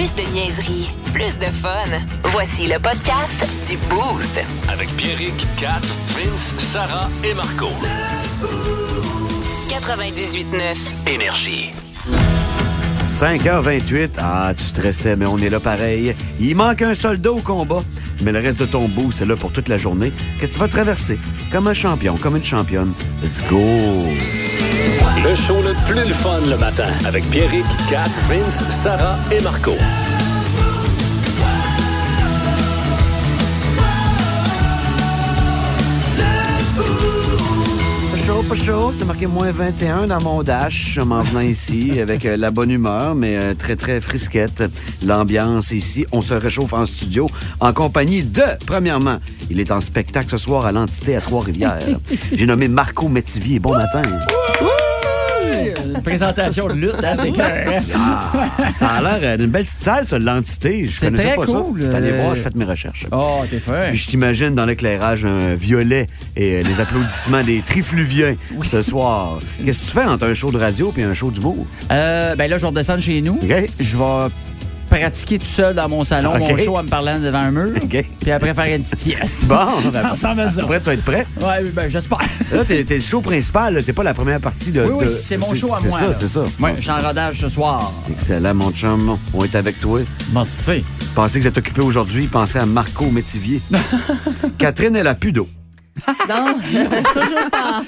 Plus de niaiserie, plus de fun. Voici le podcast du Boost. Avec Pierrick, Kat, Vince, Sarah et Marco. 98.9. Énergie. 5h28. Ah, tu stressais, mais on est là pareil. Il manque un soldat au combat, mais le reste de ton bout, c'est là pour toute la journée que tu vas traverser? Comme un champion, comme une championne. Let's go! Le show le plus le fun le matin. Avec Pierrick, Kat, Vince, Sarah et Marco. Pas chaud, pas chaud. C'était marqué moins 21 dans mon dash en m'en venant ici avec euh, la bonne humeur, mais euh, très, très frisquette. L'ambiance ici. On se réchauffe en studio en compagnie de, premièrement, il est en spectacle ce soir à l'entité à Trois-Rivières. J'ai nommé Marco Métivier. Bon matin. Une présentation de lutte, hein, c'est clair. Ah, ça a l'air d'une belle petite salle, ça, l'entité. Je connaissais très pas cool, ça. Je suis allé euh, voir, j'ai fait mes recherches. Oh, t'es fin. Puis je t'imagine dans l'éclairage un violet et euh, les applaudissements des trifluviens ce soir. Qu'est-ce que tu fais entre un show de radio et un show d'humour? Euh, ben là, je vais redescendre chez nous. OK? Je vais pratiquer tout seul dans mon salon, mon show en me parlant devant un mur. OK. Puis après faire une petite yes. Bon, ben, Ça ça. après, tu vas être prêt? Ouais, ben j'espère. Là, t'es, le show principal, là. t'es pas la première partie de. Oui, oui, c'est mon show à c'est moi. ça, là. c'est ça. Ouais, je suis en rodage ce soir. Excellent, mon chum. On est avec toi. Merci. Tu pensais que vous êtes occupé aujourd'hui, pensez à Marco Métivier. Catherine, elle a plus d'eau. Non, toujours pas.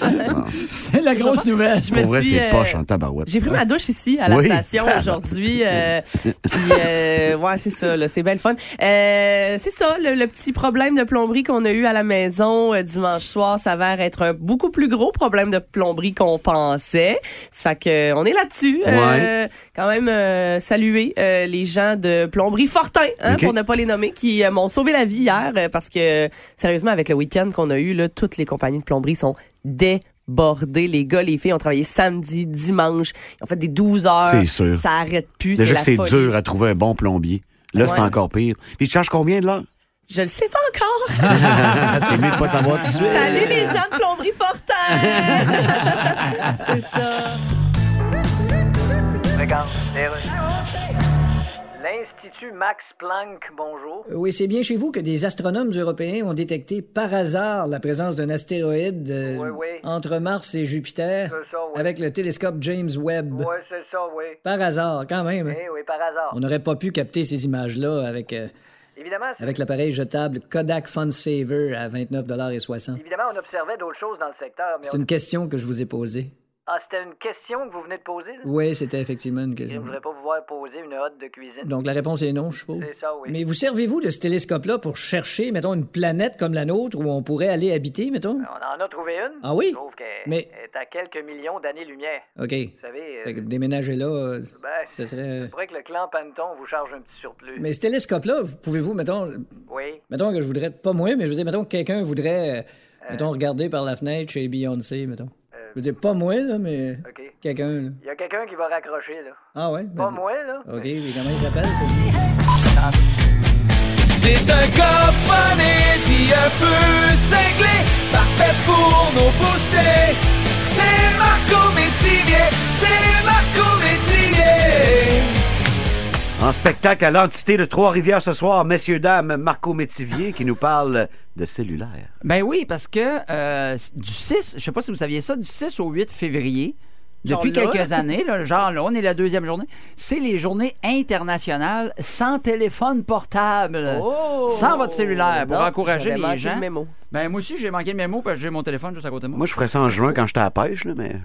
C'est la grosse nouvelle. Je me Pour vrai, suis, c'est euh, poche en tabarouette. J'ai pris ma douche ici à la Oui. station aujourd'hui. euh, Puis, euh, ouais, c'est ça, là, c'est bien le fun. Euh, c'est ça, le, le petit problème de plomberie qu'on a eu à la maison euh, dimanche soir s'avère être un beaucoup plus gros problème de plomberie qu'on pensait. Ça fait que on est là-dessus. Euh, quand même euh, saluer euh, les gens de plomberie Fortin, hein, OK. pour ne pas les nommer, qui euh, m'ont sauvé la vie hier euh, parce que sérieusement avec le week-end qu'on a eu, là, toutes les compagnies de plomberie sont débordées. Les gars, les filles ont travaillé samedi, dimanche, ils ont fait des 12 heures. C'est sûr. Ça arrête plus. Déjà c'est que c'est dur à trouver un bon plombier. Là, c'est encore pire. Puis tu charges combien de l'heure? Je le sais pas encore. T'es mieux de pas savoir tout de suite. Salut les gens de plomberie Fortin. c'est ça. Regarde, L'Institut Max Planck, bonjour. Oui, c'est bien chez vous que des astronomes européens ont détecté par hasard la présence d'un astéroïde euh, Oui, oui. entre Mars et Jupiter ça, oui. avec le télescope James Webb. Oui, c'est ça, oui. Par hasard, quand même. hein. Oui, oui, par hasard. On n'aurait pas pu capter ces images-là avec, euh, Évidemment, avec l'appareil jetable Kodak Fun Saver à 29,60 évidemment, on observait d'autres choses dans le secteur, mais C'est on- une question que je vous ai posée. Ah, c'était une question que vous venez de poser, là? Oui, c'était effectivement une Je ne question. voudrais pas vous voir poser une hotte de cuisine? Donc la réponse est non, je suppose. C'est ça, oui. Mais vous servez-vous de ce télescope-là pour chercher, mettons, une planète comme la nôtre où on pourrait aller habiter, mettons? On en a trouvé une. Ah oui? Sauf qu'elle Mais- elle est à quelques millions d'années-lumière. OK. Vous savez, euh, Fait que déménager là, euh, ben, ce serait... c'est vrai que le clan Panton vous charge un petit surplus. Mais ce télescope-là, vous- pouvez-vous, mettons, Oui. mettons que je voudrais, pas moi, mais je veux dire, mettons que quelqu'un voudrait, euh, mettons, regarder par la fenêtre chez Beyoncé, mettons. Je veux dire, pas moi, là, mais OK. quelqu'un, là. Il y a quelqu'un qui va raccrocher, là. Ah ouais? Pas ben, moi, là. OK, mais comment il s'appelle? C'est un gars funny puis un peu cinglé, parfait pour nos booster. C'est Marco Métivier, c'est Marco Métivier. En spectacle à l'entité de Trois-Rivières ce soir, messieurs, dames, Marco Métivier qui nous parle de cellulaire. Ben oui, parce que euh, du 6, je sais pas si vous saviez ça, du 6 au 8 février, Genre depuis là. quelques années, là, genre là, on est la deuxième journée, c'est les journées internationales sans téléphone portable. Oh! Sans votre cellulaire, pour Non, encourager les gens. le mémo. Ben moi aussi, j'ai manqué le mémo parce que j'ai mon téléphone juste à côté de moi. Moi, je ferais ça en juin quand j'étais à la pêche, là, mais.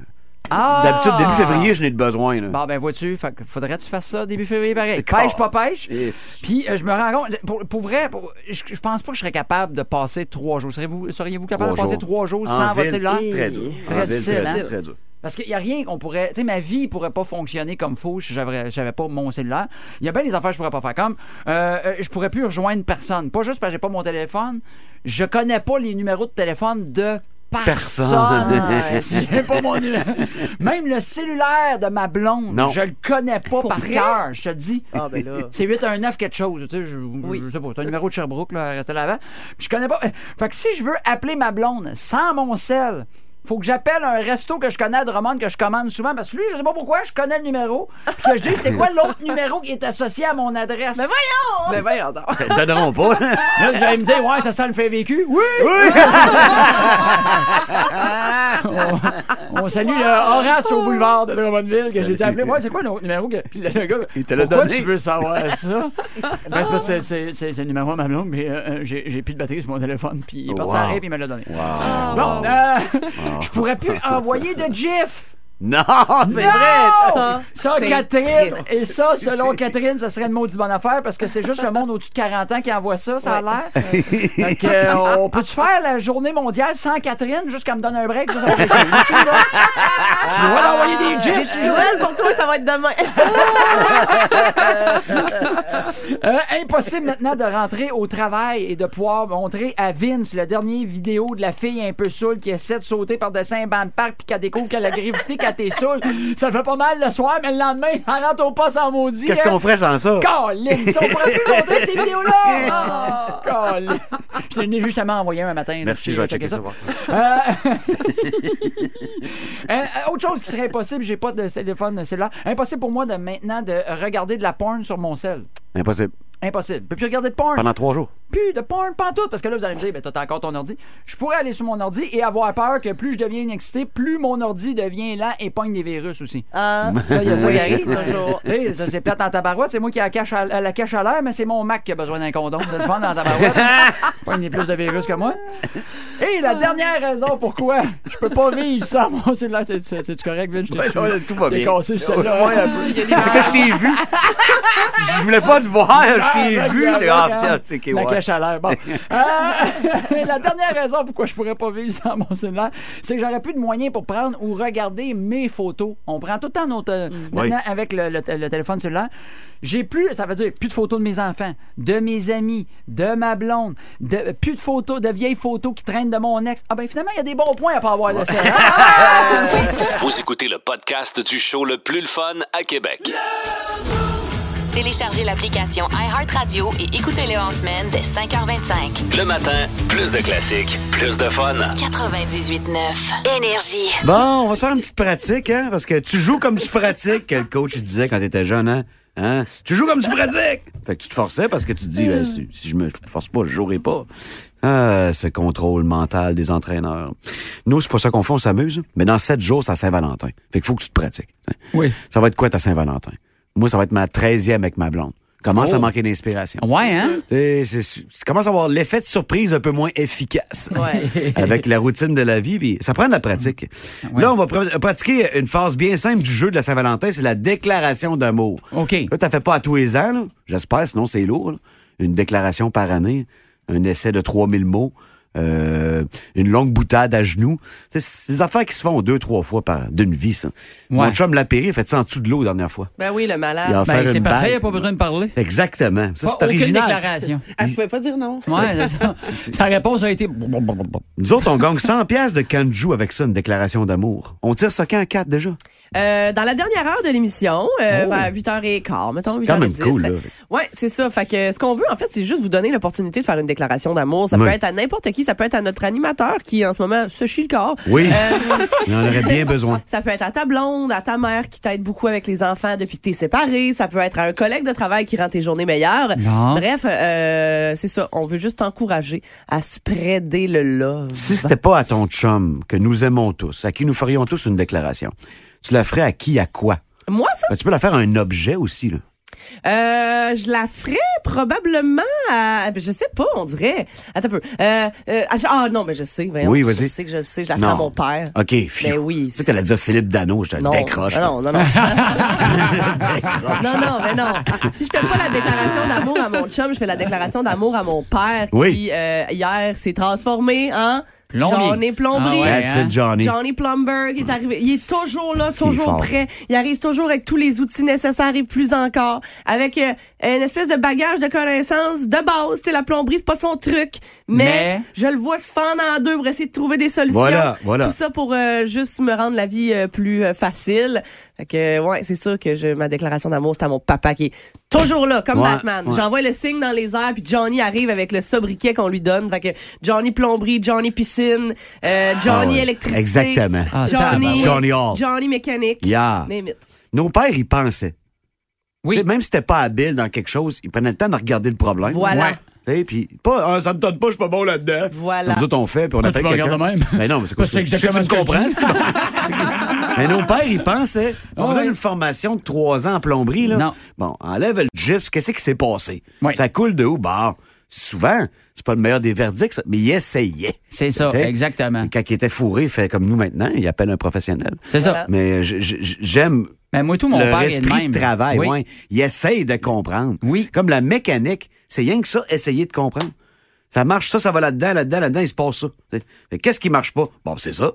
Ah! D'habitude, début février, je n'ai de besoin. Là. Bon, ben vois-tu, faudrait que tu fasses ça début février pareil. Pêche, pas pêche? Yes. Puis euh, je me rends compte, pour, pour vrai, pour- je, je pense pas que je serais capable de passer trois jours. Seriez-vous seriez capable Trois de passer jours. trois jours En sans votre ville, cellulaire? Très dur. Très En ville, difficile, très hein? dur, très dur. Parce qu'il n'y a rien qu'on pourrait. Tu sais, ma vie pourrait pas fonctionner comme faux si j'avais j'avais pas mon cellulaire. Il y a bien des affaires que je pourrais pas faire. Comme, euh, euh, je pourrais plus rejoindre personne. Pas juste parce que j'ai pas mon téléphone. Je connais pas les numéros de téléphone de personne. Pas mon. Même le cellulaire de ma blonde, Non. je le connais pas par cœur. Je te dis. Ah, ben là. C'est 819 quelque chose, tu sais, je, Oui. je sais pas, c'est un numéro de Sherbrooke, là, resté là avant. Puis je connais pas. Fait que si je veux appeler ma blonde sans mon sel, faut que j'appelle un resto que je connais à Drummond, que je commande souvent, parce que lui, je sais pas pourquoi, je connais le numéro. Puis que je dis, c'est quoi l'autre numéro qui est associé à mon adresse? Mais voyons! Mais voyons donc. Te donneront pas. Là, vous allez me dire, ouais, ça sent le fait vécu. Oui! on, on salue le Horace au boulevard de Drummondville que j'ai été appelé. Ouais, c'est quoi l'autre numéro? Que... Puis le, gars, Il te l'a donné. tu veux savoir ça? Ben, c'est parce que c'est- c'est c'est- c'est le numéro à ma blonde, mais euh, j'ai j'ai plus de batterie sur mon téléphone. Puis il est parti Wow. à l'arrêt, puis il me l'a donné. Wow. Bon, euh, je pourrais plus envoyer de GIF. Non, c'est Non! vrai. Ça, Ça, Catherine, triste. et ça, selon Catherine, ce serait une maudite bonne affaire parce que c'est juste le monde au-dessus de 40 ans qui envoie ça, ça a l'air. Que, euh, on peut-tu faire la journée mondiale sans Catherine, juste qu'elle me donne un break? juste avec. Tu dois envoyer des Des gifs, petites nouvelles pour toi, ça va être demain. Euh, impossible maintenant de rentrer au travail et de pouvoir montrer à Vince le dernier vidéo de la fille un peu saoule qui essaie de sauter par-dessus un banc de parc puis qu'elle découvre qu'elle a gravité quand t'es. Ça fait pas mal le soir, mais le lendemain, elle rentre au poste en maudit. Qu'est-ce hein? qu'on ferait sans ça? Colin, ça, on pourrait plus montrer ces vidéos-là! Colin. Je t'en ai justement envoyé un matin. Merci, je vais checker ça. voir. Euh, euh, autre chose qui serait impossible, j'ai pas de téléphone cellulaire. Impossible pour moi de maintenant de regarder de la porn sur mon sel. Impossible. Impossible. Je peux plus regarder de porn. Pendant trois jours. Plus de porn, pas tout. Parce que là, vous allez me dire, ben, t'as encore ton ordi. Je pourrais aller sur mon ordi et avoir peur que plus je deviens excité, plus mon ordi devient lent et pogne des virus aussi. Ah, Ça, il y a ça qui arrive. toujours. Tu sais, ça, c'est plate en tabarouette. C'est moi qui la cache à, la cache à l'air, mais c'est mon Mac qui a besoin d'un condom. C'est le fun dans tabarouette. Pas des plus de virus que moi. Et la dernière raison pourquoi je peux pas vivre sans mon cellulaire, c'est- c'est c'est-tu correct, Vince? Je t'ai Ouais, tué. ouais, tout va T'es bien. cassé sur celle-là. Ouais. C'est que je t'ai vu. Je voulais pas te voir, je t'ai Ah, vu. regarde, J'ai- Ah, c'est La ouais. cache à l'air. Bon. Euh, la dernière raison pourquoi je pourrais pas vivre sans mon cellulaire, c'est que j'aurais plus de moyens pour prendre ou regarder mes photos. On prend tout le temps notre. euh, Maintenant, avec le, le- le téléphone cellulaire, j'ai plus, ça veut dire plus de photos de mes enfants, de mes amis, de ma blonde, de, plus de photos, de vieilles photos qui traînent de mon ex. Ah ben finalement, il y a des bons points à pas avoir de ça. Ah! Vous écoutez le podcast du show le plus le fun à Québec. Téléchargez l'application iHeartRadio et écoutez-le en semaine dès 5h25. Le matin, plus de classiques, plus de fun. 98.9 Énergie. Bon, on va se faire une petite pratique, hein, parce que tu joues comme tu pratiques, que le coach il disait quand t'étais jeune, hein? Hein? Tu joues comme tu pratiques! Fait que tu te forçais parce que tu te dis, ben, si, si je me force pas, je jouerai pas. Ah, ce contrôle mental des entraîneurs. Nous, c'est pas ça qu'on fait, on s'amuse. Mais dans sept jours, c'est à Saint-Valentin. Fait qu'il faut que tu te pratiques. hein. Oui. Ça va être quoi ta Saint-Valentin? Moi, ça va être ma treizième avec ma blonde. Commence à manquer d'inspiration. Ouais, hein? Tu commences à avoir l'effet de surprise un peu moins efficace Ouais. avec la routine de la vie. Puis ça prend de la pratique. Là, on va pr- pratiquer une phase bien simple du jeu de la Saint-Valentin, c'est la déclaration d'amour. OK. Là, t'as fait pas à tous les ans, là. j'espère, sinon c'est lourd. là. Une déclaration par année, un essai de 3000 mots, euh, une longue boutade à genoux. C'est des affaires qui se font deux, trois fois par d'une vie, ça. Mon chum Lapéry a fait ça en dessous de l'eau la dernière fois. Ben oui, le Il a malade. Ben, c'est parfait, il n'y a pas besoin de parler. Exactement. Ça, Pas c'est aucune original. déclaration. Elle se pouvait pas dire non. Ouais, c'est ça. Sa réponse a été. Nous autres, on gagne 100 pièces de Kanju avec ça, une déclaration d'amour. On tire ça quand à 4 déjà? Euh, dans la dernière heure de l'émission, euh, Oh. vers 8h15, mettons, 8h10. quand même cool, là. Ouais, c'est ça. Fait que ce qu'on veut, en fait, c'est juste vous donner l'opportunité de faire une déclaration d'amour. Ça peut être à n'importe qui. Ça peut être à notre animateur qui, en ce moment, se chie le corps. Oui, Euh, il en aurait bien besoin. Ça peut être à ta blonde, à ta mère qui t'aide beaucoup avec les enfants depuis que t'es séparé. Ça peut être à un collègue de travail qui rend tes journées meilleures. Non. Bref, euh, c'est ça. On veut juste t'encourager à spreader le love. Si c'était pas à ton chum que nous aimons tous, à qui nous ferions tous une déclaration, tu la ferais à qui, à quoi? Moi, ça, Ben, tu peux la faire à un objet aussi, là. euh, je la ferais probablement à, je sais pas, on dirait. Attends un peu. Euh, euh, ah non, mais je sais. voyons. Oui, Je vas-y. sais que je le sais. Je la ferais à mon père. OK, phew. Ben oui. Tu sais, t'allais dire Philippe Dano, je te Non, décroche. Ah non, non, non. non, non, mais non. Si je fais pas la déclaration d'amour à mon chum, je fais la déclaration d'amour à mon père Oui. qui, euh, hier, s'est transformé en Plombier. Johnny Plomberie. Ah ouais, That's hein? it, Johnny. Johnny Plumber qui est arrivé. Il est toujours là, toujours prêt. Il arrive toujours avec tous les outils nécessaires et plus encore. Avec euh, une espèce de bagage de connaissances de base. C'est la plomberie, c'est pas son truc. Mais, Mais- je le vois se fendre en deux pour essayer de trouver des solutions. Voilà, voilà. Tout ça pour euh, juste me rendre la vie euh, plus euh, facile. Fait que, ouais, c'est sûr que je, ma déclaration d'amour, c'est à mon papa qui est toujours là, comme Ouais, Batman. ouais. J'envoie le signe dans les airs, puis Johnny arrive avec le sobriquet qu'on lui donne. Fait que Johnny plomberie, Johnny piscine, euh, Johnny Ah ouais. électricité. Exactement. Ah, Johnny. Johnny Hall. Johnny mécanique. Yeah. Name it. Nos pères, ils pensaient. Oui. Même si t'étais pas habile dans quelque chose, ils prenaient le temps de regarder le problème. Voilà. Puis, pas, ah, ça me tente pas, je suis pas bon là-dedans. Voilà. Nous autres, on fait, puis on appelle me quelqu'un. regardes de même? Ben non, mais c'est quoi Parce que c'est exactement me ce que je comprends. mais nos pères, ils pensaient. On Ah faisait oui. une formation de trois ans en plomberie, là. Non. Bon, enlève le GIF, qu'est-ce qui s'est passé? Oui. Ça coule de où? Bon, souvent, c'est pas le meilleur des verdicts, ça, mais il essayait. C'est ça, exactement. Quand il était fourré, il fait comme nous maintenant, il appelle un professionnel. C'est ça. Mais j'aime Mais moi, tout mon le père est le même. de travail, Oui. ouais. Il essaye de comprendre. Oui. Comme la mécanique, c'est rien que ça, essayer de comprendre. Ça marche, ça, ça va là-dedans, là-dedans, là-dedans, il se passe ça. Mais Qu'est-ce qui marche pas? Bon, c'est ça.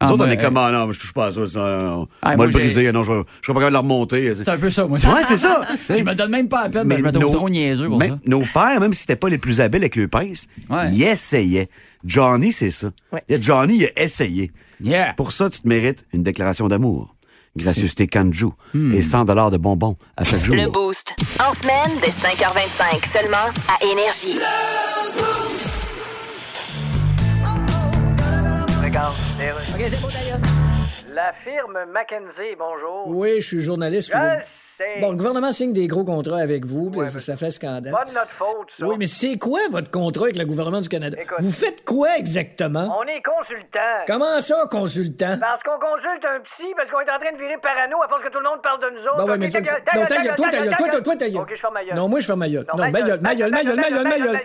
Ah, Nous autres, on est comme, euh, ah non, je touche pas à ça, ça, non, non. Ah, on va moi, le briser, non, je, je serai pas capable de le remonter. C'est un peu ça, moi. Ouais, c'est ça. je me donne même pas la peine, mais je me trouve nos- trop niaiseux pour même- ça. Nos pères, même si c'était pas les plus habiles avec le pince, Ouais. ils essayaient. Johnny, c'est ça. Ouais. Johnny, il a essayé. Yeah. Pour ça, tu te mérites une déclaration d'amour. Gracieuseté Kanju Hmm. et 100 de bonbons à chaque jour. Le Boost. En semaine, dès 5h25, seulement à Énergie. OK, c'est. La firme McKenzie, bonjour. Oui, je suis journaliste. Je Bon, le gouvernement signe des gros contrats avec vous, puis Ouais, ça, fait scandale. Pas de notre faute, ça. Oui, mais c'est quoi votre contrat avec le gouvernement du Canada? Écoute. Vous faites quoi exactement? On est consultant. Comment ça, consultant? Parce qu'on consulte un psy, parce qu'on est en train de virer parano à force que tout le monde parle de nous autres. Bon, ouais, mais non, toi, toi, toi, toi, ma gueule, ma gueule, ma gueule.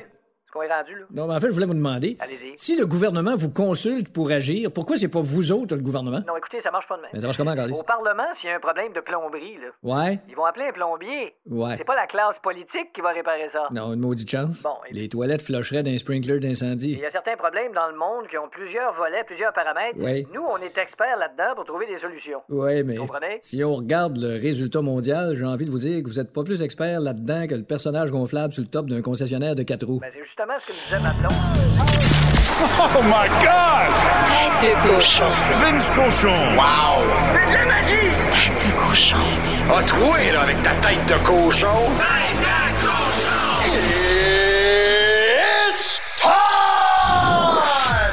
Est-ce qu'on est rendu, là? Non, mais en fait, je voulais vous demander, Allez-y. si le gouvernement vous consulte pour agir, pourquoi c'est pas vous autres, le gouvernement? Non, écoutez, ça marche pas de Mais même. ça marche comment, Carlis? Au Parlement, s'il y a un problème de plomberie, là, Ouais, ils vont appeler un plombier. ouais. C'est pas la classe politique qui va réparer ça. Non, une maudite chance. Bon, et- Les toilettes flusheraient d'un sprinkler Il d'incendie. y a certains problèmes dans le monde qui ont plusieurs volets, plusieurs paramètres. Oui. Nous, on est experts là-dedans pour trouver des solutions. Ouais, mais Vous comprenez? si on regarde le résultat mondial, j'ai envie de vous dire que vous êtes pas plus expert là-dedans que le personnage gonflable sur le top d'un concessionnaire de quatre roues. Ben, justement ce que me disait ma blonde? Tête de cochon. Vince Cochon. Wow! Tête de cochon. A troué, là, avec ta tête de cochon. Tête de cochon! It's time!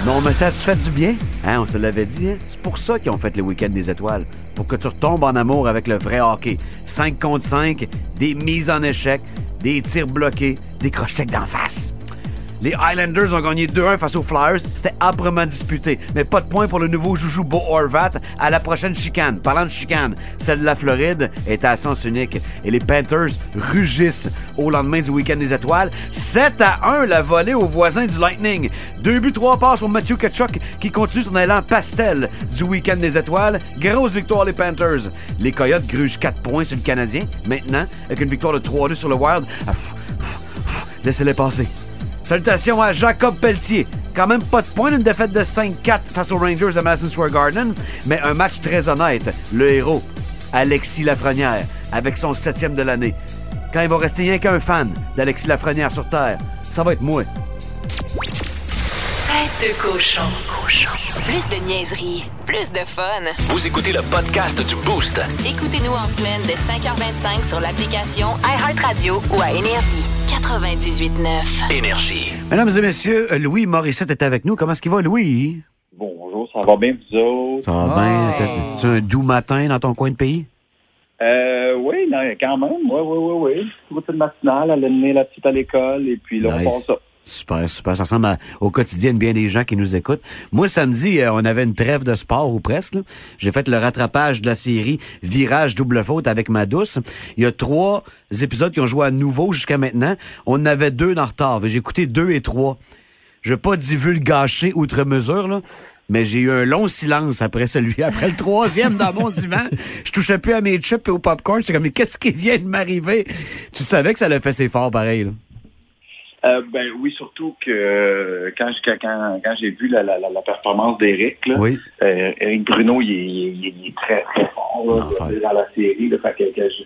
Non, mais ça a-tu fait du bien? Hein, on se l'avait dit, hein? C'est pour ça qu'ils ont fait le week-end des étoiles. Pour que tu retombes en amour avec le vrai hockey. 5 contre 5, des mises en échec, des tirs bloqués, des crochets d'en face. Les Highlanders ont gagné 2-1 face aux Flyers. C'était âprement disputé. Mais pas de point pour le nouveau joujou Beau Horvat à la prochaine chicane. Parlant de chicane, celle de la Floride est à sens unique. Et les Panthers rugissent au lendemain du week-end des étoiles. 7 à 1 la volée aux voisins du Lightning. Deux buts, trois passes pour Matthew Kachuk qui continue son élan pastel du week-end des étoiles. Grosse victoire les Panthers. Les Coyotes grugent 4 points sur le Canadien. Maintenant, avec une victoire de 3-2 sur le Wild. Ah, Laissez-les passer. Salutations à Jacob Pelletier. Quand même pas de points d'une défaite de 5-4 face aux Rangers de Madison Square Garden, mais un match très honnête. Le héros, Alexis Lafrenière, avec son septième de l'année. Quand il va rester rien qu'un fan d'Alexis Lafrenière sur Terre, ça va être moi. Tête de cochon. Cochon. Plus de niaiserie, plus de fun. Vous écoutez le podcast du Boost. Écoutez-nous en semaine de 5h25 sur l'application iHeartRadio ou à Énergie. 98.9. Énergie. Mesdames et messieurs, Louis Morissette est avec nous. Comment est-ce qu'il va, Louis? Bonjour, ça va bien, vous autres? Ça va bien? T'as- Tu un doux matin dans ton coin de pays? Euh, oui, non, quand même, oui, oui, oui, oui. Routine matinale, aller mener la petite à l'école, et puis là, on Nice. passe ça. Super, super. Ça ressemble au quotidien de bien des gens qui nous écoutent. Moi, samedi, euh, on avait une trêve de sport ou presque. J'ai fait le rattrapage de la série Virage double faute avec ma douce. Il y a trois épisodes qui ont joué à nouveau jusqu'à maintenant. On en avait deux en retard. J'ai écouté deux et trois. Je veux pas divulgacher outre mesure, là. Mais j'ai eu un long silence après celui, après le troisième dans mon divan. Je touchais plus à mes chips et au popcorn. J'étais comme, mais qu'est-ce qui vient de m'arriver? Tu savais que ça allait faire ses forts pareil, là. Euh, ben oui, surtout que euh, quand, je- quand, j'ai vu la, la, performance là, Oui. euh, Bruno, il est, il est- il est très, très fort là, Enfin. dans la série. Là, fait que, que je-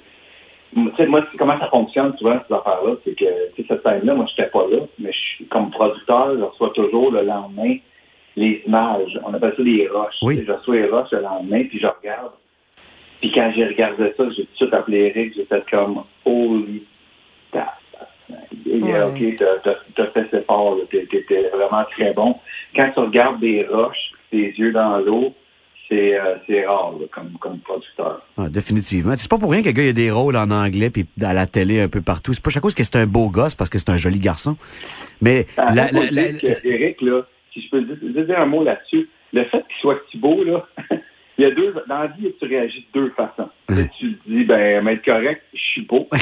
tu sais, moi, comment ça fonctionne souvent, ces affaires-là, c'est que cette scène-là, moi, j'étais pas là, mais je suis comme producteur, je reçois toujours le lendemain les images. On appelle ça des rushs. Oui. Tu sais, Je reçois les rushs le lendemain, puis je regarde. Puis quand j'ai regardé ça, j'ai tout de suite appelé Eric, j'ai fait comme Holy. Et, Ouais. OK, t'as- t'as t'as fait cet effort, là. T'es- t'étais vraiment très bon. Quand tu regardes des roches, tes yeux dans l'eau, c'est euh, c'est rare là, comme, comme producteur. Ah, définitivement. C'est pas pour rien que le gars il a des rôles en anglais puis à la télé un peu partout. C'est pas chaque cause que c'est un beau gosse parce que c'est un joli garçon. Mais Ah, la- la- la- Eric, là, si je peux dire, dire- dire un mot là-dessus, le fait qu'il soit si beau, là, il y a deux, dans la vie, tu réagis de deux façons. Tu te dis, ben, mais être correct, je suis beau.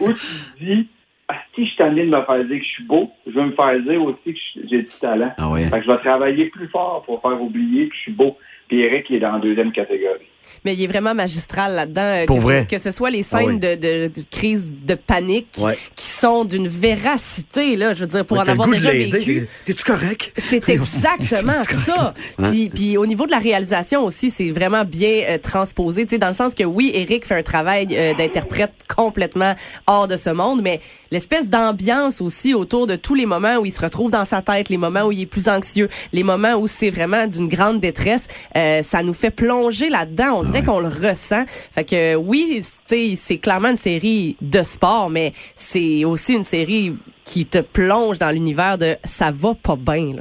Ou tu te dis, ah, si je tanné de me faire dire que je suis beau, je veux me faire dire aussi que j'ai du talent. Ah ouais. Fait que je vais travailler plus fort pour faire oublier que je suis beau. Puis Eric, il est dans la deuxième catégorie. Mais il est vraiment magistral là-dedans. euh, Pour que, vrai? Ce, que ce soit les Ah scènes oui. de, crise de panique Ouais. qui sont d'une véracité, là, je veux dire, pour Ouais, en avoir déjà vécu. T'es-tu correct? C'est exactement ça. Puis, puis au niveau de la réalisation aussi, c'est vraiment bien euh, transposé, tu sais, dans le sens que oui, Eric fait un travail euh, d'interprète complètement hors de ce monde, mais l'espèce d'ambiance aussi autour de tous les moments où il se retrouve dans sa tête, les moments où il est plus anxieux, les moments où c'est vraiment d'une grande détresse, euh, ça nous fait plonger là-dedans. On dirait qu'on le ressent. Fait que oui, c'est clairement une série de sport, mais c'est aussi une série qui te plonge dans l'univers de ça va pas bien.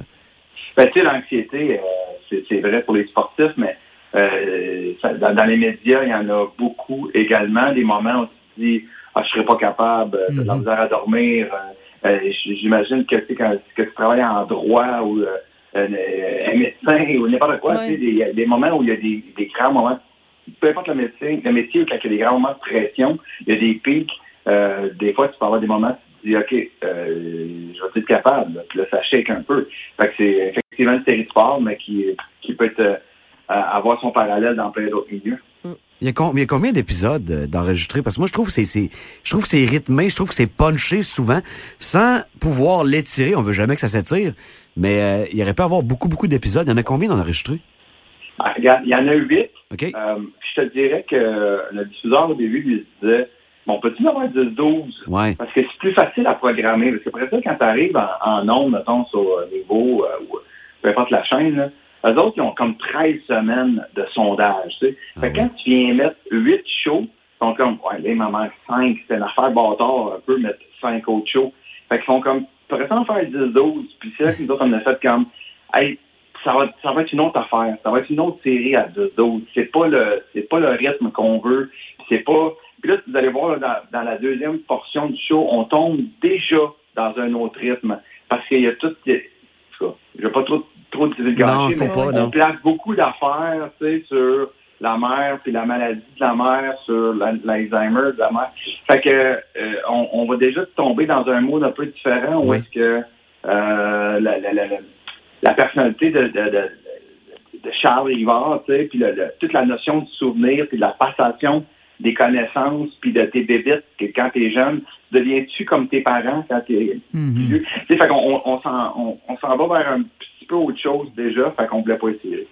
Ben, tu sais, l'anxiété, euh, c'est vrai pour les sportifs, mais euh, ça- dans, dans les médias, il y en a beaucoup également. Des moments où tu te dis, ah, je serais pas capable, euh, de la Mhm. misère à dormir. euh, J'imagine que, quand que tu travailles en droit ou euh, un, un médecin ou n'importe quoi, Ouais. tu sais, des- il y a des moments où il y a des, des grands moments, peu importe le métier, le métier, quand il y a des grands moments de pression, il y a des pics. euh, des fois, tu peux avoir des moments où tu te dis, OK, euh, je vais être capable. là. Puis là, ça shake un peu. Fait que c'est effectivement une série de sport, mais qui, qui peut être, euh, avoir son parallèle dans plein d'autres milieux. Il y a, com- il y a combien d'épisodes euh, d'enregistrés? Parce que moi, je trouve que c'est, c'est- je trouve que c'est rythmé, je trouve que c'est punché souvent, sans pouvoir l'étirer. On veut jamais que ça s'étire. Mais euh, il aurait pu avoir beaucoup, beaucoup d'épisodes. Il y en a combien d'enregistrés? Ah, regarde, il y en a huit. OK? Euh, je te dirais que le diffuseur au début lui disait Bon, peux-tu en avoir 10-12 Ouais. Parce que c'est plus facile à programmer. Parce que après ça, quand tu arrives en, en ondes, mettons, sur euh, niveau, euh, ou peu importe la chaîne, là, eux autres, ils ont comme 13 semaines de sondage. Tu sais. Ah fait quand tu viens mettre 8 shows, ils sont comme, ouais, là, il m'en manque 5. C'est une affaire bâtard, un peu, mettre 5 autres shows. Fait qu'ils font comme, tu pourrais en faire 10-12. Puis c'est là que nous autres, on a fait comme, hey, ça va, ça va être une autre affaire. Ça va être une autre série à 10-12. C'est pas le, c'est pas le rythme qu'on veut. C'est pas, puis là, vous allez voir, là, dans, dans la deuxième portion du show, on tombe déjà dans un autre rythme. Parce qu'il y a tout. en tout cas, Je vais pas trop, trop divulgacher, mais pas, on non. place beaucoup d'affaires, tu sais, sur la mère, puis la maladie de la mère, sur la- l'Alzheimer de la mère. Fait que euh, on, on va déjà tomber dans un mode un peu différent où Oui. est-ce que euh, la, la, la, la, personnalité de, de, de, de Charles Rivard, tu sais, puis le- le- toute la notion du souvenir, puis de la passation des connaissances, puis de tes bébites, que quand t'es jeune, deviens-tu comme tes parents quand t'es Mhm. vieux? Tu sais, fait qu'on on, on s'en on, on s'en va vers un petit peu autre chose déjà, fait qu'on voulait pas essayer.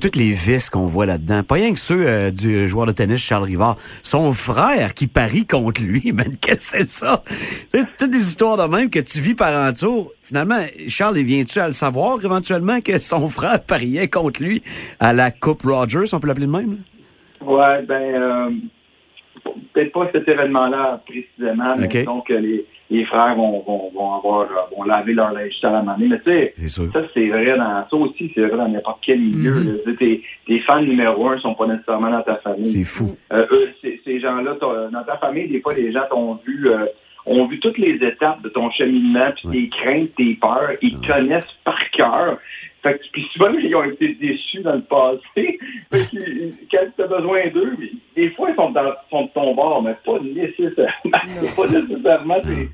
Toutes les vices qu'on voit là-dedans. Pas rien que ceux euh, du joueur de tennis Charles Rivard. Son frère qui parie contre lui, man, qu'est-ce que c'est ça? C'est toutes des histoires de même que tu vis par en tour. Finalement, Charles, il vient-tu à le savoir éventuellement que son frère pariait contre lui à la Coupe Rogers, on peut l'appeler de même? là? Ouais, ben, euh, peut-être pas cet événement-là précisément, mais Ok. donc les, les frères vont, vont, vont avoir euh, vont laver leur linge à la manée. Mais tu sais, ça c'est vrai dans ça aussi, c'est vrai dans n'importe quel milieu. Mhm. tes, tes fans numéro un sont pas nécessairement dans ta famille. C'est fou. Euh, eux, ces- gens-là, t'as- dans ta famille, des fois, les gens t'ont vu, euh, ont vu toutes les étapes de ton cheminement, puis tes craintes, tes peurs, ils te connaissent par cœur. Fait que, puis souvent, ils ont été déçus dans le passé. Quand tu as besoin d'eux, des fois, ils sont, dans, sont de ton bord, mais pas nécessairement. Pas nécessairement tes,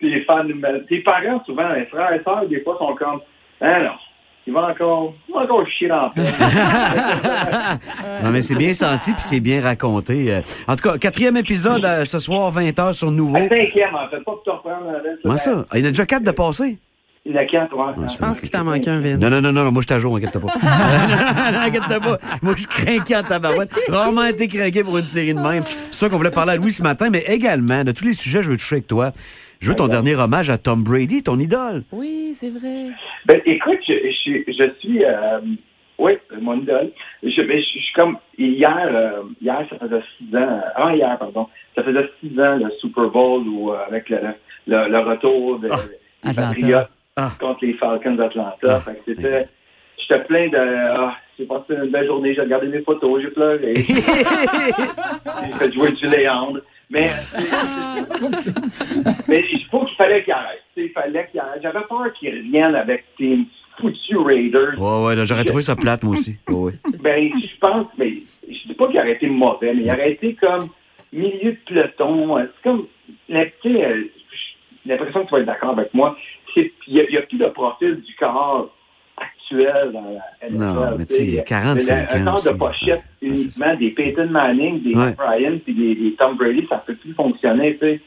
tes fans. Tes parents, souvent, les frères et sœurs, des fois, sont comme, ah non, ils vont encore, ils vont encore chier. Non, mais c'est bien senti puis c'est bien raconté. Euh, En tout cas, quatrième épisode euh, ce soir, 20h sur Nouveau. Cinquième, en fait, pas pour te reprendre. Comment ça? Il y en a déjà quatre de passés? Ouais. Je pense qu'il t'en manque un, Vince. Non, non, non, non, moi je t'ajoute, inquiète pas. non, non, inquiète pas. Moi je suis craqué en tabarouette. Rarement été craqué pour une série de même. C'est ça qu'on voulait parler à Louis ce matin, mais également, de tous les sujets, je veux toucher avec toi. Je veux ton dernier hommage à Tom Brady, ton idole. Oui, c'est vrai. Ben, écoute, je, je, je suis, euh, Oui, mon idole. Je, mais je, je suis comme hier, euh, hier ça faisait six ans. Ah hier, pardon. Ça faisait six ans le Super Bowl où euh, avec le, le, le retour de, des Atlanta. Ah. contre les Falcons d'Atlanta. Ah. C'était. J'étais plein de. Ah, j'ai passé une belle journée, j'ai regardé mes photos, j'ai pleuré. j'ai fait jouer du Léandre. Mais, mais il faut qu'il fallait qu'il arrête. Il fallait qu'il arrête. J'avais peur qu'il revienne avec tes foutus Raiders. Ouais, ouais, là, j'aurais trouvé ça plate, moi aussi. Ouais, ouais. Ben, je pense, mais je dis pas qu'il aurait été mauvais, mais il aurait été comme milieu de peloton. C'est comme, tu sais, euh, j'ai l'impression que tu vas être d'accord avec moi. Il n'y a, il y a plus le profil du corps actuel dans la NFL. Non, mais tu sais, il y a 45 Un ans corps aussi. de pochette uniquement des Peyton Manning, des Ouais. Ryan, puis des, des Tom Brady, ça peut plus fonctionner, tu sais.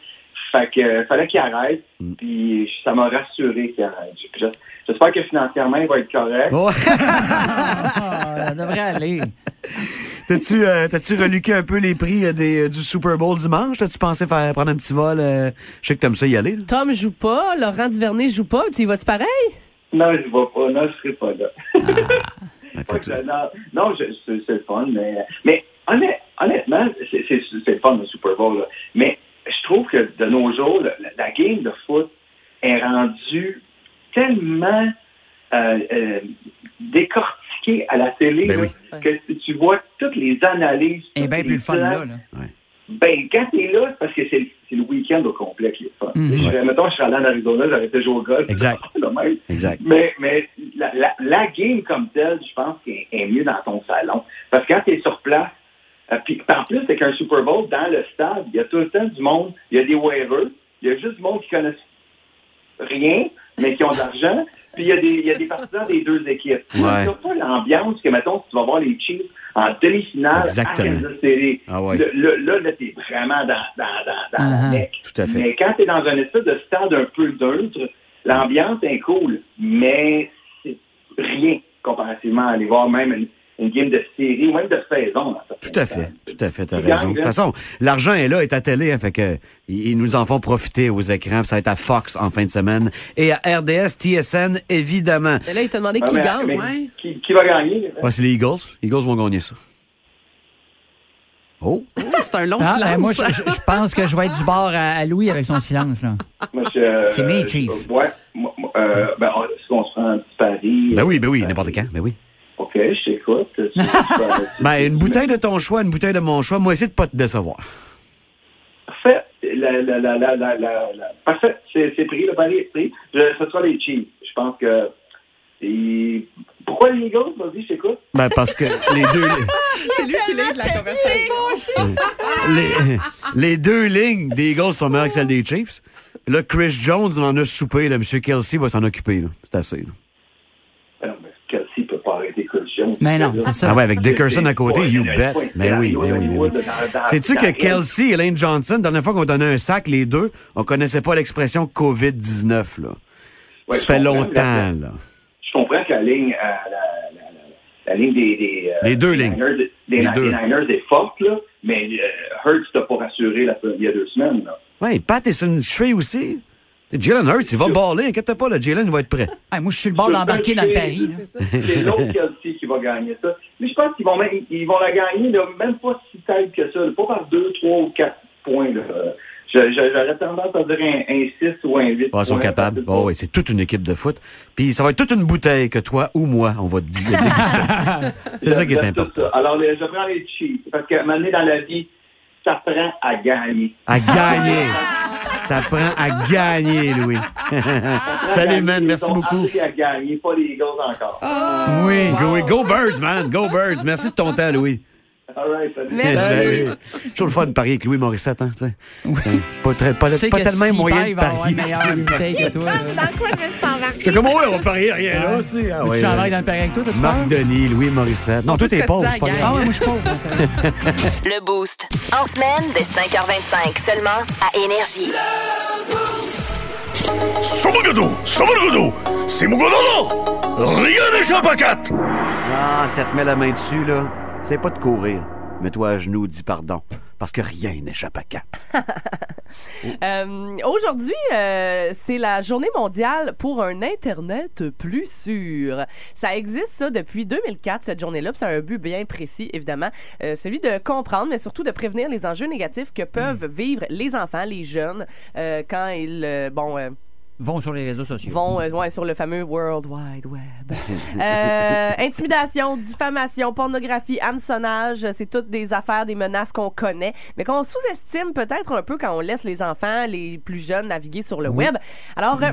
Fait que euh, fallait qu'il arrête, Mm. puis ça m'a rassuré qu'il arrête. J'espère que financièrement, il va être correct. Ouais. Ah, ça devrait aller. T'as-tu euh, t'as-tu reluqué un peu les prix euh, des, euh, du Super Bowl dimanche? T'as-tu pensé faire prendre un petit vol? euh, je sais que t'aimes ça y aller. là. Tom joue pas, Laurent Duvernay joue pas. Tu y vas-tu pareil? Non, je ne vais pas. Non, je ne serai pas là. Ben, Pas faut- que- non, non, je- c'est c'est le fun, mais, mais honnêt- honnêtement, c'est c'est- c'est le fun le Super Bowl. là. Mais je trouve que de nos jours, la, la game de foot est rendue tellement euh, euh, décortiquée à la télé Ben là, oui. Que tu vois toutes les analyses. Et tous bien plus le fun là. là. Ben, quand t'es là, c'est parce que c'est le- c'est le week-end au complet qui est fun. Mhm. Je serais- Mettons, je serais allé en Arizona, j'aurais été jouer au golf. Exact. Le même. Exact. Mais, mais la, la, la game comme telle, je pense qu'elle est mieux dans ton salon. Parce que quand tu es sur place, euh, puis en plus, c'est qu'un Super Bowl, dans le stade, il y a tout le temps du monde, il y a des waivers, il y a juste du monde qui connaissent rien, mais qui ont de l'argent, puis il y, a des, il y a des partisans des deux équipes. Tu Ouais. n'as pas l'ambiance que, mettons, tu vas voir les Chiefs en demi-finale à Kansas City. Ah ouais. Le- le- là, là, t'es vraiment dans, dans, dans, dans Uh-huh. la mecque. Tout à fait. Mais quand tu es dans un espèce de stade un peu neutre, l'ambiance est cool, mais c'est rien comparativement à aller voir même une, une game de série ou même de saison. Tout à fait, tout à fait, t'as raison. De toute hein? façon, l'argent est là, est à télé, hein, fait que ils nous en font profiter aux écrans, ça va être à Fox en fin de semaine et à RDS, TSN, évidemment. Mais là, il t'a demandé Ouais, qui mais- gagne. mais Qui, qui va gagner? Ouais, c'est les Eagles. Les Eagles vont gagner ça. Oh! C'est un long Ah, silence. ben, moi, je, je- je pense que je vais être du bord à, à Louis avec son silence. Là. Je- C'est mes euh, Chiefs. Ouais. moi- moi, euh, ben, on- est-ce qu'on se prend un petit pari? Ben oui, ben oui, n'importe quand, ben oui. OK, je t'écoute. Ben, une bouteille de ton choix, une bouteille de mon choix, moi, essayer de pas te décevoir. Parfait. La, la, la, la, la, la, la- Parfait. C'est c'est pris, le pari est pris. Je- ce sera les Chiefs. Je pense que. et- Pourquoi les Eagles? Vas-y, je t'écoute. Ben, parce que les deux, C'est lui qui lève la conversation. les, les deux lignes des Eagles sont meilleures que celles des Chiefs. Là, Chris Jones en a soupé, là. M. Kelsey va s'en occuper, là. C'est assez, là. Alors, mais Kelsey peut pas Mais non, c'est ça. Ah ouais, avec Dickerson à côté, you bet. été Ben oui, dans ben oui, ben oui. Sais-tu que Kelsey et Lane Johnson, la dernière fois qu'on donnait un sac, les deux, on connaissait pas l'expression COVID-19, là. Ouais, Ça fait longtemps, la- là. Je comprends que la ligne, euh, la, la, la, la ligne des, des, euh, Les deux des lignes. Niners, des, Les des deux. Niners est forte, là, mais euh, Hurts t'a pas rassuré la, il y a deux semaines. Là. Ouais, Pat est sur une cheville aussi. Jalen Hurts, il va baller, inquiète pas, là, Jalen va être prêt. Ah, moi, je suis le bord d'embarquer dans le pari. là. C'est l'autre Kelsey qui va gagner ça. Mais je pense qu'ils vont, même, ils vont la gagner, là, même pas si tête que ça, là, pas par deux, trois ou quatre points. Là. J'aurais tendance à dire un, un 6 ou un 8 Ah, ils sont capables. Oh, oui, c'est toute une équipe de foot. Puis ça va être toute une bouteille que toi ou moi, on va te dire. c'est ça qui est important. ça. Alors, je prends les Chiefs. Parce qu'à un moment donné, dans la vie, ça prend à gagner. À gagner. T'apprends à gagner, Louis. Salut, man. Merci beaucoup. à gagner, pas les Eagles encore. Oui. Go, go Birds, man. Go Birds. Merci de ton temps, Louis. All right, salut. Salut. Toujours le fun de parier avec Louis Morissette, hein, tu sais. Euh, Pas, très, pas, pas tellement moyen de parier. Dans quoi je me suis embarquée? C'est comme, ouais, on parie rien là aussi. Ah, ouais, Tu travailles dans le pari avec toi, t'as-tu peur? Marc Denis, Louis Morissette. Non, toi, t'es pauvre, c'est pas Ah ouais, moi je suis pauvre. Le Boost. En semaine, dès 5h25, seulement à Énergie. Samagadou, Samagadou, c'est mon godono! Rien n'échappe à quatre! Ah, ça te met la main dessus, là. C'est pas de courir. Mets-toi à genoux, dis pardon. Parce que rien n'échappe à Kat. Euh, Aujourd'hui, euh, c'est la journée mondiale pour un Internet plus sûr. Ça existe, ça, depuis 2004, cette journée-là. C'est un but bien précis, évidemment. Euh, celui de comprendre, mais surtout de prévenir les enjeux négatifs que peuvent vivre les enfants, les jeunes, quand ils, bon, Vont sur les réseaux sociaux. vont euh, ouais, sur le fameux World Wide Web. Euh, intimidation, diffamation, pornographie, hameçonnage, c'est toutes des affaires, des menaces qu'on connaît, mais qu'on sous-estime peut-être un peu quand on laisse les enfants, les plus jeunes, naviguer sur le Oui. web. Alors, euh,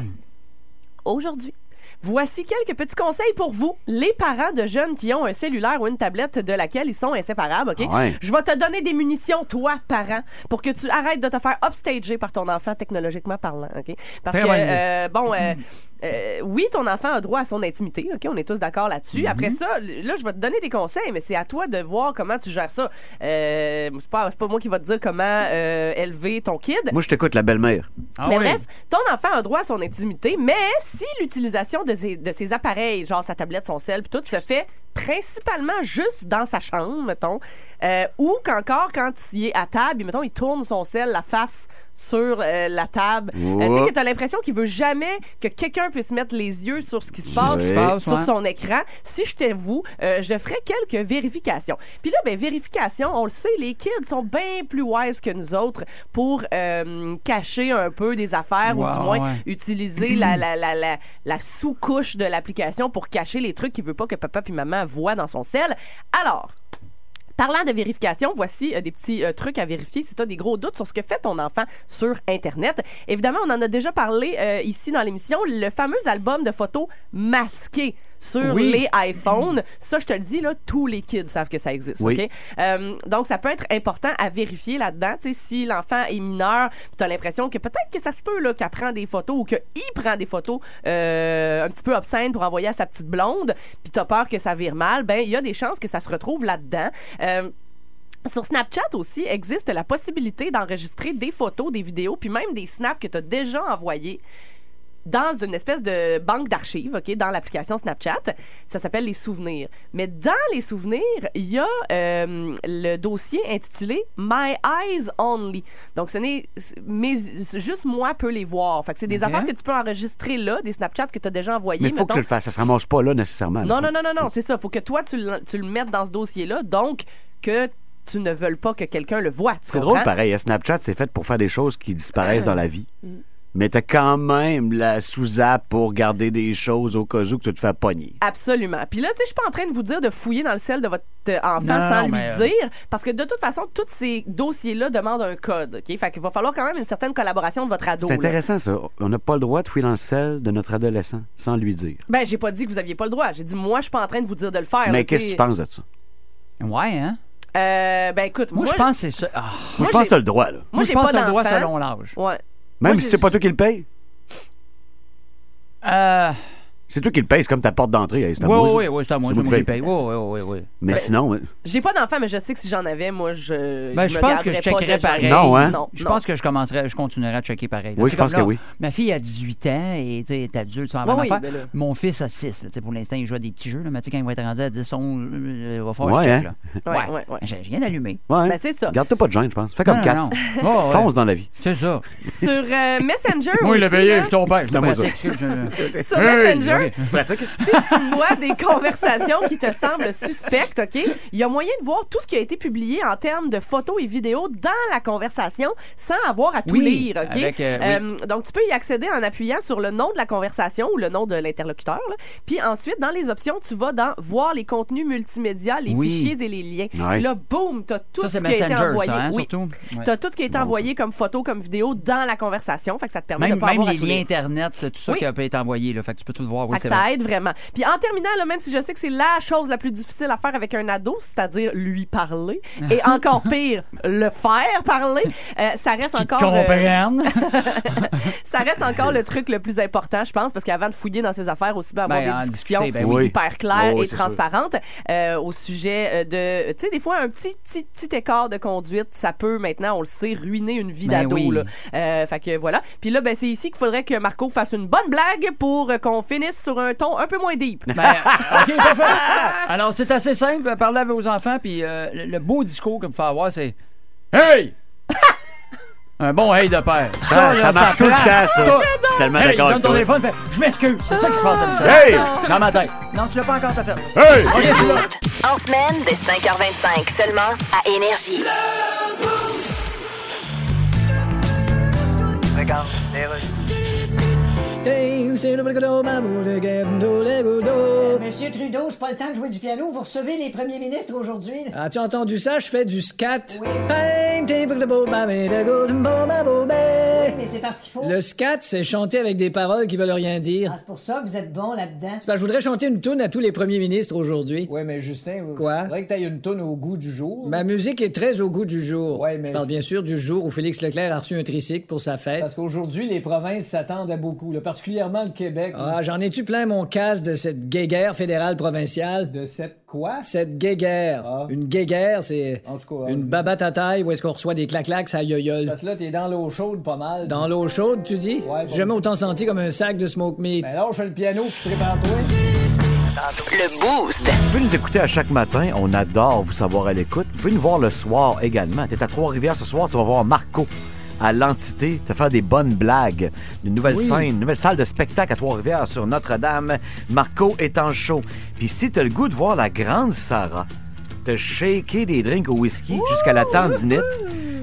aujourd'hui, Voici quelques petits conseils pour vous, les parents de jeunes qui ont un cellulaire ou une tablette de laquelle ils sont inséparables, OK? Ouais. Je vais te donner des munitions, toi, parent, pour que tu arrêtes de te faire upstager par ton enfant technologiquement parlant, OK? Parce Très que, euh, bon, euh, euh, oui, ton enfant a droit à son intimité, OK? On est tous d'accord là-dessus. Mhm. Après ça, là, je vais te donner des conseils, mais c'est à toi de voir comment tu gères ça. Euh, c'est pas, c'est pas moi qui va te dire comment euh, élever ton kid. Moi, je t'écoute, la belle-mère. mais bref, ton enfant a droit à son intimité, mais si l'utilisation de ses, de ses appareils, genre sa tablette, son sel, puis tout, se fait principalement juste dans sa chambre, mettons, euh, ou qu'encore quand il est à table, mettons, il tourne son sel, la face sur euh, la table. Euh, tu sais que tu as l'impression qu'il veut jamais que quelqu'un puisse mettre les yeux sur ce qui se passe, sur ouais. son écran. Si j'étais vous, euh, je ferais quelques vérifications. Puis là, ben, vérification, on le sait, les kids sont bien plus wise que nous autres pour euh, cacher un peu des affaires ou du moins ouais. utiliser la, la, la, la, la sous-couche de l'application pour cacher les trucs qu'il veut pas que papa puis maman voient dans son sel. Alors, Parlant de vérification, voici euh, des petits euh, trucs à vérifier si tu as des gros doutes sur ce que fait ton enfant sur Internet. Évidemment, on en a déjà parlé euh, ici dans l'émission, le fameux album de photos masqué sur Oui. les iPhones. Ça, je te le dis, là, tous les kids savent que ça existe. Oui. Euh, donc, ça peut être important à vérifier là-dedans. Si l'enfant est mineur, tu as l'impression que peut-être que ça se peut qu'elle prend des photos ou qu'il prend des photos euh, un petit peu obscènes pour envoyer à sa petite blonde, puis tu as peur que ça vire mal, ben il y a des chances que ça se retrouve là-dedans. Euh, sur Snapchat aussi, existe la possibilité d'enregistrer des photos, des vidéos, puis même des snaps que tu as déjà envoyés dans une espèce de banque d'archives, OK, dans l'application Snapchat. Ça s'appelle les souvenirs. Mais dans les souvenirs, il y a euh, le dossier intitulé My Eyes Only. Donc, ce n'est mais juste moi peux les voir. Fait que c'est des affaires que tu peux enregistrer là, des Snapchats que tu as déjà envoyés. Mais il faut que tu le fasses. Ça se ramasse pas là, nécessairement. Non, non, non, non, non, c'est ça. Faut que toi, tu le, tu le mettes dans ce dossier-là. Donc, que tu ne veuilles pas que quelqu'un le voit. tu C'est drôle, pareil. Snapchat, c'est fait pour faire des choses qui disparaissent dans la vie. Mm. Mais t'as quand même la sous-app pour garder des choses au cas où que tu te fais pogner. Absolument. Puis là, tu sais, je suis pas en train de vous dire de fouiller dans le sel de votre euh, enfant Non, sans non, lui mais, euh, dire, parce que de toute façon, tous ces dossiers-là demandent un code. OK? Fait qu'il va falloir quand même une certaine collaboration de votre ado. C'est là. intéressant, ça. On n'a pas le droit de fouiller dans le sel de notre adolescent sans lui dire. Ben, j'ai pas dit que vous aviez pas le droit. J'ai dit, moi, je suis pas en train de vous dire de le faire. Mais qu'est-ce que tu penses de ça? Ouais, hein? Euh, ben, écoute, Moi, moi, je pense que c'est ça. Ah. Moi, je pense que t'as le droit, là. Moi, je j'ai pense pas que t'as le droit selon l'âge. Ouais. Même Moi, si c'est pas toi qui le paye? Euh... C'est toi qui le paye, c'est comme ta porte d'entrée. hey, c'est à Oui, moi, oui, oui, oui, c'est à moi, C'est moi qui le paye. Oui, oui, oui, oui. Mais sinon, hein, J'ai pas d'enfant, mais je sais que si j'en avais, moi, je. Ben, je me pense que je checkerais de pareil. Non, hein? Non, Je non. pense que je commencerai, je continuerai à checker pareil. là. Oui, Tu sais, je pense comme que là, oui. Ma fille a 18 ans et tu sais, elle est adulte, ça va Oui, oui, faire. ben là. Mon fils a 6. là, tu sais, pour l'instant, il joue à des petits jeux. Là, mais tu sais, quand il va être rendu à 10, 11, euh, il va falloir que je Ouais, check. hein? Là. Ouais, ouais, ouais. J'ai rien allumé. ouais. Ben, c'est ça. Garde-toi pas de gêne, je pense. Fais comme Non, Kat. non, non. Ouais, ouais. Fonce dans la vie. C'est ça. Sur euh, Messenger. Moi, il a aussi, là, je tombe. Je te pratique. Je- Sur Messenger, Pratique. si tu vois des conversations qui te semblent suspectes, OK, il y a moyen de voir tout ce qui a été publié en termes de photos et vidéos dans la conversation sans avoir à tout Oui, lire, OK? avec, euh, Euh, donc, tu peux y accéder en appuyant sur le nom de la conversation ou le nom de l'interlocuteur. là. Puis ensuite, dans les options, tu vas dans voir les contenus multimédia, les Oui. fichiers et les liens. Ouais. Là, boum, tu as tout Ça, ce c'est qui a été Messenger, envoyé. ça, hein, oui. surtout? Ouais. Tu as tout ce qui a été envoyé comme photo, comme vidéo dans la conversation. Fait que ça te permet Même, de pas même avoir à les tout liens lire. Internet, tout ça Oui. qui a pu être envoyé. Là, fait que tu peux tout voir. Oui, Fait que c'est ça vrai. aide vraiment. Puis en terminant, là, même si je sais que c'est la chose la plus difficile à faire avec un ado, c'est-à-dire lui parler, et encore pire, le faire parler, euh, ça reste Qui encore. euh, comprennent. ça reste encore le truc le plus important, je pense, parce qu'avant de fouiller dans ces affaires, aussi bien avoir Ben, en des discussions discuter, ben oui. hyper claires et transparentes euh, au sujet de. Tu sais, des fois, un petit, petit, petit écart de conduite, ça peut maintenant, on le sait, ruiner une vie Ben d'ado. oui. fait que voilà. Puis là, ben, c'est ici qu'il faudrait que Marco fasse une bonne blague pour qu'on finisse sur un ton un peu moins deep. Ben, OK, parfait. Alors, c'est assez simple. Parlez avec vos enfants, puis euh, le, le beau discours que vous faites avoir, c'est Hey! Un bon hey de père. Ça- là, ça marche tout le temps, ça. tout. Je suis tellement Hey, d'accord donne avec ton toi. téléphone, fais, je m'excuse. C'est ça qui se passe dans le Hey! Dans ma tête. Non, tu l'as pas encore, t'as fait. Hey! Ok, je suis là. En semaine, dès 5h25, seulement à Énergie. Monsieur Trudeau, c'est pas le temps de jouer du piano. Vous recevez les premiers ministres aujourd'hui. As-tu entendu ça? Je fais du scat. Oui. Le Mais c'est parce qu'il faut. scat, c'est chanter avec des paroles qui veulent rien dire. Ah, c'est pour ça que vous êtes bon là-dedans. C'est parce que je voudrais chanter une toune à tous les premiers ministres aujourd'hui. Ouais, mais Justin, Quoi? faudrait que t'aies une tonne au goût du jour. Ma musique est très au goût du jour. Ouais, mais Je parle bien sûr du jour où Félix Leclerc a reçu un tricycle pour sa fête. Parce qu'aujourd'hui, les provinces s'attendent à beaucoup, particulièrement le Québec. Ah, j'en ai-tu plein mon casse de cette guéguerre fédérale provinciale? De cette quoi? Cette guéguerre. Ah. Une guéguerre, c'est En tout cas, une babate à taille où est-ce qu'on reçoit des clac-clacs à yoyol. Parce que là, t'es dans l'eau chaude pas mal. Dans l'eau chaude, tu dis? Ouais, J'ai jamais autant senti comme un sac de smoke meat. Ben lâche le piano puis prépare-toi. Le Boost. Vous pouvez nous écouter à chaque matin. On adore vous savoir à l'écoute. Vous pouvez nous voir le soir également. T'es à Trois-Rivières ce soir, tu vas voir Marco à l'entité te faire des bonnes blagues. Une nouvelle Oui. scène, une nouvelle salle de spectacle à Trois-Rivières sur Notre-Dame. Marco est en show. Puis si t'as le goût de voir la grande Sarah te shaker des drinks au whisky jusqu'à la tendinite,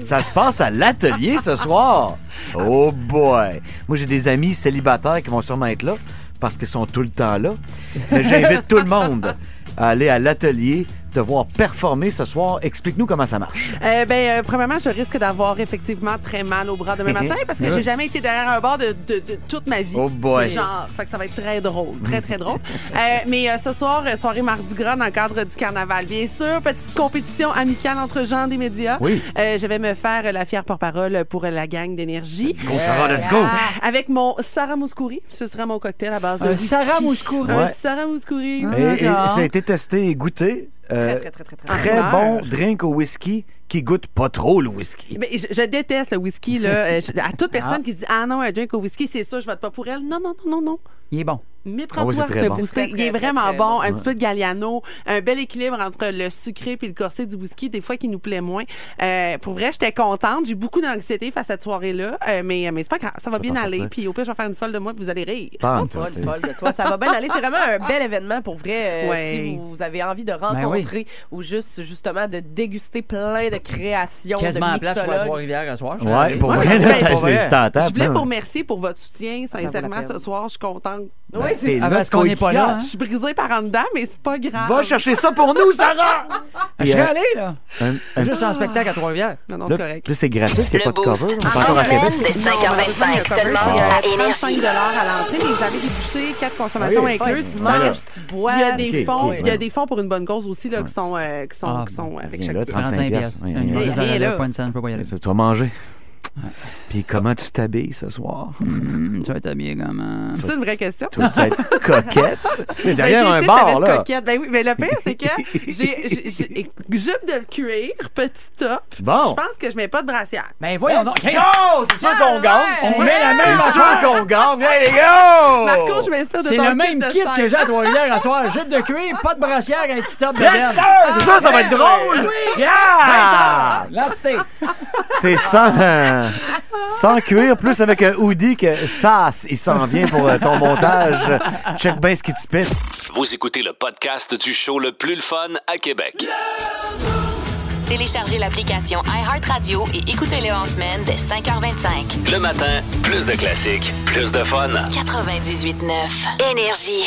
ça se passe à l'atelier ce soir. Oh boy! Moi, j'ai des amis célibataires qui vont sûrement être là parce qu'ils sont tout le temps là. Mais j'invite tout le monde à aller à l'atelier, te voir performer ce soir. Explique-nous comment ça marche. Euh, ben, euh, premièrement, je risque d'avoir effectivement très mal au bras demain matin parce que j'ai jamais été derrière un bar de, de- de toute ma vie. Oh boy. Genre, fait que ça va être très drôle, très très drôle. Euh, mais euh, ce soir, soirée Mardi Gras dans le cadre du carnaval. Bien sûr, petite compétition amicale entre gens des médias. Oui. Euh, je vais me faire la fière porte-parole pour la gang d'énergie. Let's go, Sarah, let's go. Ah, avec mon Sarah Mouscouri. Ce sera mon cocktail à base de Un whisky. Sarah Mouscouri. Un Ouais. Sarah Mouscouri. Et, et ça a été testé et goûté. Euh, Très, très, très, très, très. très Ah, bon drink au whisky qui goûte pas trop le whisky. Mais je, je déteste le whisky. Là. Euh, je- à toute personne Ah. qui dit Ah non, un drink au whisky, c'est ça, je vote pas pour elle. Non, non, non, non, non. Il est bon. Méprends-toi, Ah oui, le bon. boosté. Très, très, Il est très, vraiment très bon. bon. Un petit peu de Galliano, un bel équilibre entre le sucré puis le corsé du whisky, des fois qui nous plaît moins. Euh, pour vrai, j'étais contente. J'ai beaucoup d'anxiété face à cette soirée-là, euh, mais, mais c'est pas grave. Ça va Ça bien aller. sortir. Puis au pire, je vais faire une folle de moi puis vous allez rire. Pas Folle, tout. folle de toi. Ça va bien aller. C'est vraiment un bel événement pour vrai. euh, Ouais. Si vous avez envie de oui. rencontrer ou juste justement de déguster plein de créations, Quasiment à de la place, je vais à mixologues. À soir. je vais Ouais, pour Ouais, vrai, ben, c'est. Je voulais vous remercier pour votre soutien. la Sincèrement, ce soir, je suis contente. Oui, c'est Ah, parce qu'on n'est pas là. hein? Je suis brisée par en dedans, mais c'est pas grave. Va chercher ça pour nous, Sarah! Je Puis, serais euh, allé, là. un- un Juste en spectacle à Trois-Rivières. Non, non, Là, c'est correct. là, c'est gratuit, il n'y a pas de cover. On encore à Québec. dès 5h25, seulement Il y à a 35 Énergie. à l'entrée, mais vous avez des bouchées, quatre consommations Oui. incluses. Tu manges, tu bois. Il y a des fonds, il y a des fonds pour une bonne cause aussi là, qui sont, euh, Ah, sont avec Viens chaque. là, 35 piastres. Je aller. Tu vas manger. Puis comment tu t'habilles ce soir? Hum, Tu vas être habillé comment? C'est une vraie question. Tu vas être coquette? Mais Ben, derrière un bar, là. coquette. Ben oui, mais le pire, c'est que j'ai j'ai- j'ai- jupe de cuir, petit top. Bon. Je pense que je mets pas de brassière. Ben voyons donc. Hey, Go! C'est sûr qu'on gagne! On met la même C'est sûr affaire. qu'on gagne! Hey, les gars! Marco, je m'inspire de C'est le même kit que j'ai à Trois-Rivières à soir. Jupe de cuir, pas de brassière, un petit top de Yes! C'est ça, ça va être drôle! Oui! Yeah! L'entité. C'est sans, euh, sans cuir, plus avec un hoodie que ça, il s'en vient pour euh, ton montage. Check bien ce qui te spit. Vous écoutez le podcast du show le plus le fun à Québec. Téléchargez l'application iHeartRadio et écoutez-le en semaine dès 5h25. Le matin, plus de classiques, plus de fun. 98.9 Énergie.